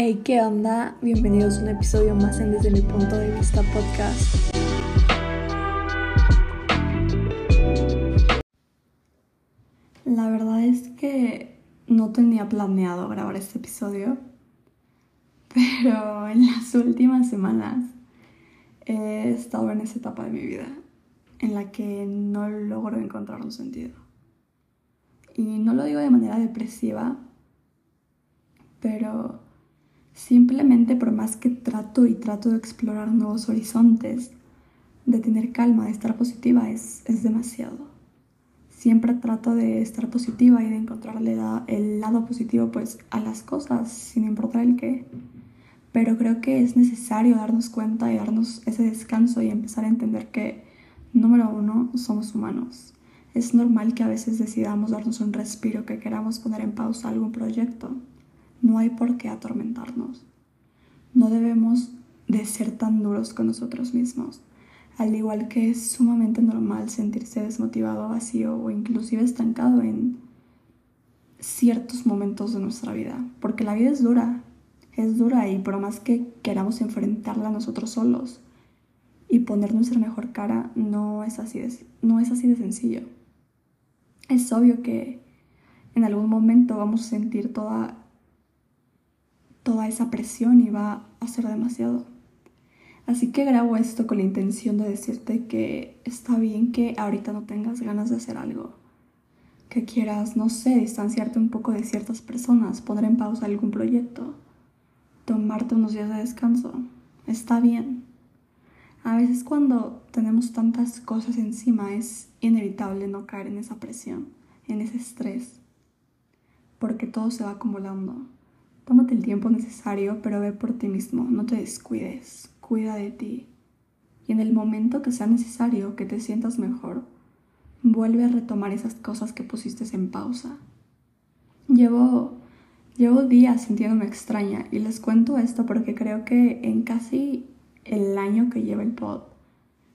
Hey, ¿qué onda? Bienvenidos a un episodio más en Desde mi punto de vista podcast. La verdad es que no tenía planeado grabar este episodio, pero en las últimas semanas he estado en esa etapa de mi vida en la que no logro encontrar un sentido. Y no lo digo de manera depresiva, pero Simplemente por más que trato y trato de explorar nuevos horizontes, de tener calma, de estar positiva, es, es demasiado. Siempre trato de estar positiva y de encontrarle el lado positivo pues a las cosas, sin importar el qué. Pero creo que es necesario darnos cuenta y darnos ese descanso y empezar a entender que, número uno, somos humanos. Es normal que a veces decidamos darnos un respiro, que queramos poner en pausa algún proyecto no hay por qué atormentarnos. No debemos de ser tan duros con nosotros mismos, al igual que es sumamente normal sentirse desmotivado, vacío o inclusive estancado en ciertos momentos de nuestra vida, porque la vida es dura, es dura y por más que queramos enfrentarla nosotros solos y poner nuestra mejor cara, no es así de, no es así de sencillo. Es obvio que en algún momento vamos a sentir toda toda esa presión y va a ser demasiado. Así que grabo esto con la intención de decirte que está bien que ahorita no tengas ganas de hacer algo, que quieras, no sé, distanciarte un poco de ciertas personas, poner en pausa algún proyecto, tomarte unos días de descanso. Está bien. A veces cuando tenemos tantas cosas encima es inevitable no caer en esa presión, en ese estrés, porque todo se va acumulando. Tómate el tiempo necesario, pero ve por ti mismo, no te descuides, cuida de ti. Y en el momento que sea necesario, que te sientas mejor, vuelve a retomar esas cosas que pusiste en pausa. Llevo, llevo días sintiéndome extraña y les cuento esto porque creo que en casi el año que llevo el pod,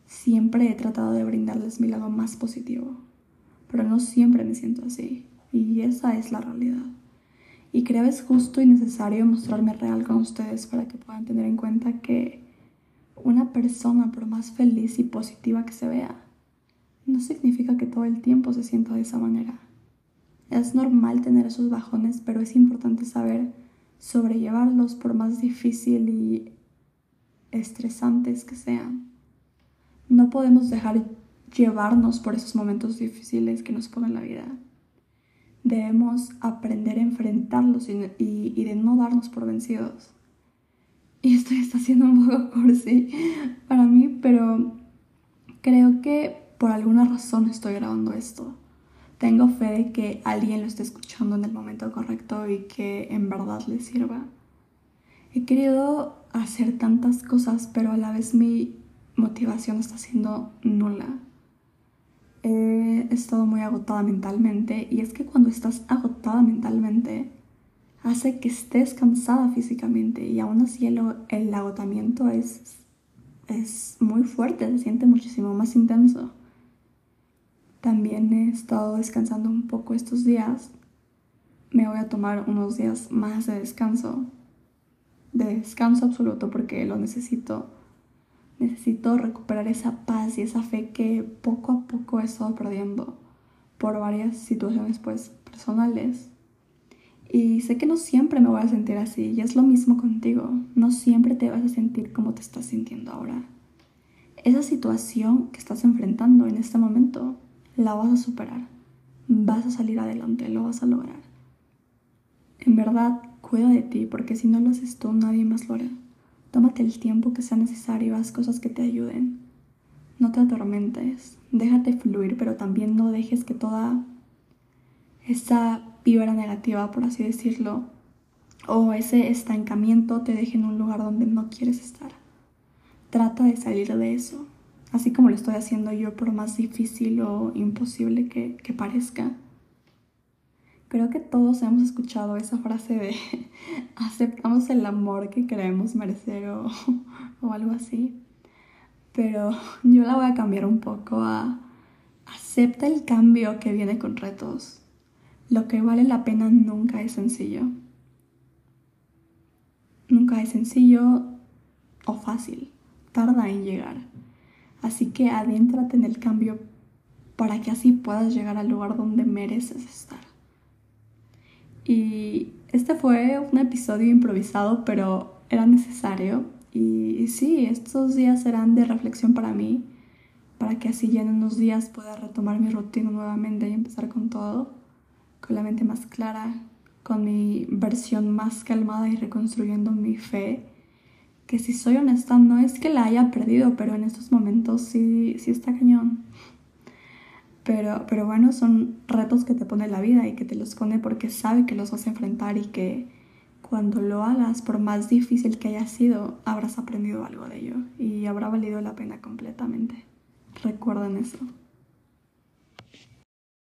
siempre he tratado de brindarles mi lado más positivo, pero no siempre me siento así y esa es la realidad y creo es justo y necesario mostrarme real con ustedes para que puedan tener en cuenta que una persona, por más feliz y positiva que se vea, no significa que todo el tiempo se sienta de esa manera. Es normal tener esos bajones, pero es importante saber sobrellevarlos por más difícil y estresantes que sean. No podemos dejar llevarnos por esos momentos difíciles que nos ponen la vida debemos aprender a enfrentarlos y, de no darnos por vencidos. Y esto está siendo un poco cursi para mí, pero creo que por alguna razón estoy grabando esto. Tengo fe de que alguien lo esté escuchando en el momento correcto y que en verdad le sirva. He querido hacer tantas cosas, pero a la vez mi motivación está siendo nula he estado muy agotada mentalmente y es que cuando estás agotada mentalmente hace que estés cansada físicamente y aún así el, el agotamiento es, es muy fuerte, se siente muchísimo más intenso. También he estado descansando un poco estos días. Me voy a tomar unos días más de descanso, de descanso absoluto porque lo necesito Necesito recuperar esa paz y esa fe que poco a poco he estado perdiendo por varias situaciones pues personales. Y sé que no siempre me voy a sentir así y es lo mismo contigo. No siempre te vas a sentir como te estás sintiendo ahora. Esa situación que estás enfrentando en este momento la vas a superar. Vas a salir adelante, lo vas a lograr. En verdad, cuida de ti porque si no lo haces tú, nadie más lo hará. Tómate el tiempo que sea necesario, haz cosas que te ayuden. No te atormentes, déjate fluir, pero también no dejes que toda esa vibra negativa, por así decirlo, o ese estancamiento te deje en un lugar donde no quieres estar. Trata de salir de eso, así como lo estoy haciendo yo, por más difícil o imposible que, que parezca. Creo que todos hemos escuchado esa frase de aceptamos el amor que creemos merecer o, algo así. Pero yo la voy a cambiar un poco a acepta el cambio que viene con retos. Lo que vale la pena nunca es sencillo. nunca es sencillo o fácil, tarda en llegar. Así que adéntrate en el cambio para que así puedas llegar al lugar donde mereces estar. Y este fue un episodio improvisado, pero era necesario. Y sí, estos días serán de reflexión para mí, para que así ya en unos días pueda retomar mi rutina nuevamente y empezar con todo, con la mente más clara, con mi versión más calmada y reconstruyendo mi fe. Que si soy honesta, no es que la haya perdido, pero en estos momentos sí, sí está cañón. Pero, pero bueno, son retos que te pone la vida y que te los pone porque sabe que los vas a enfrentar y que cuando lo hagas, por más difícil que haya sido, habrás aprendido algo de ello y habrá valido la pena completamente. Recuerden eso.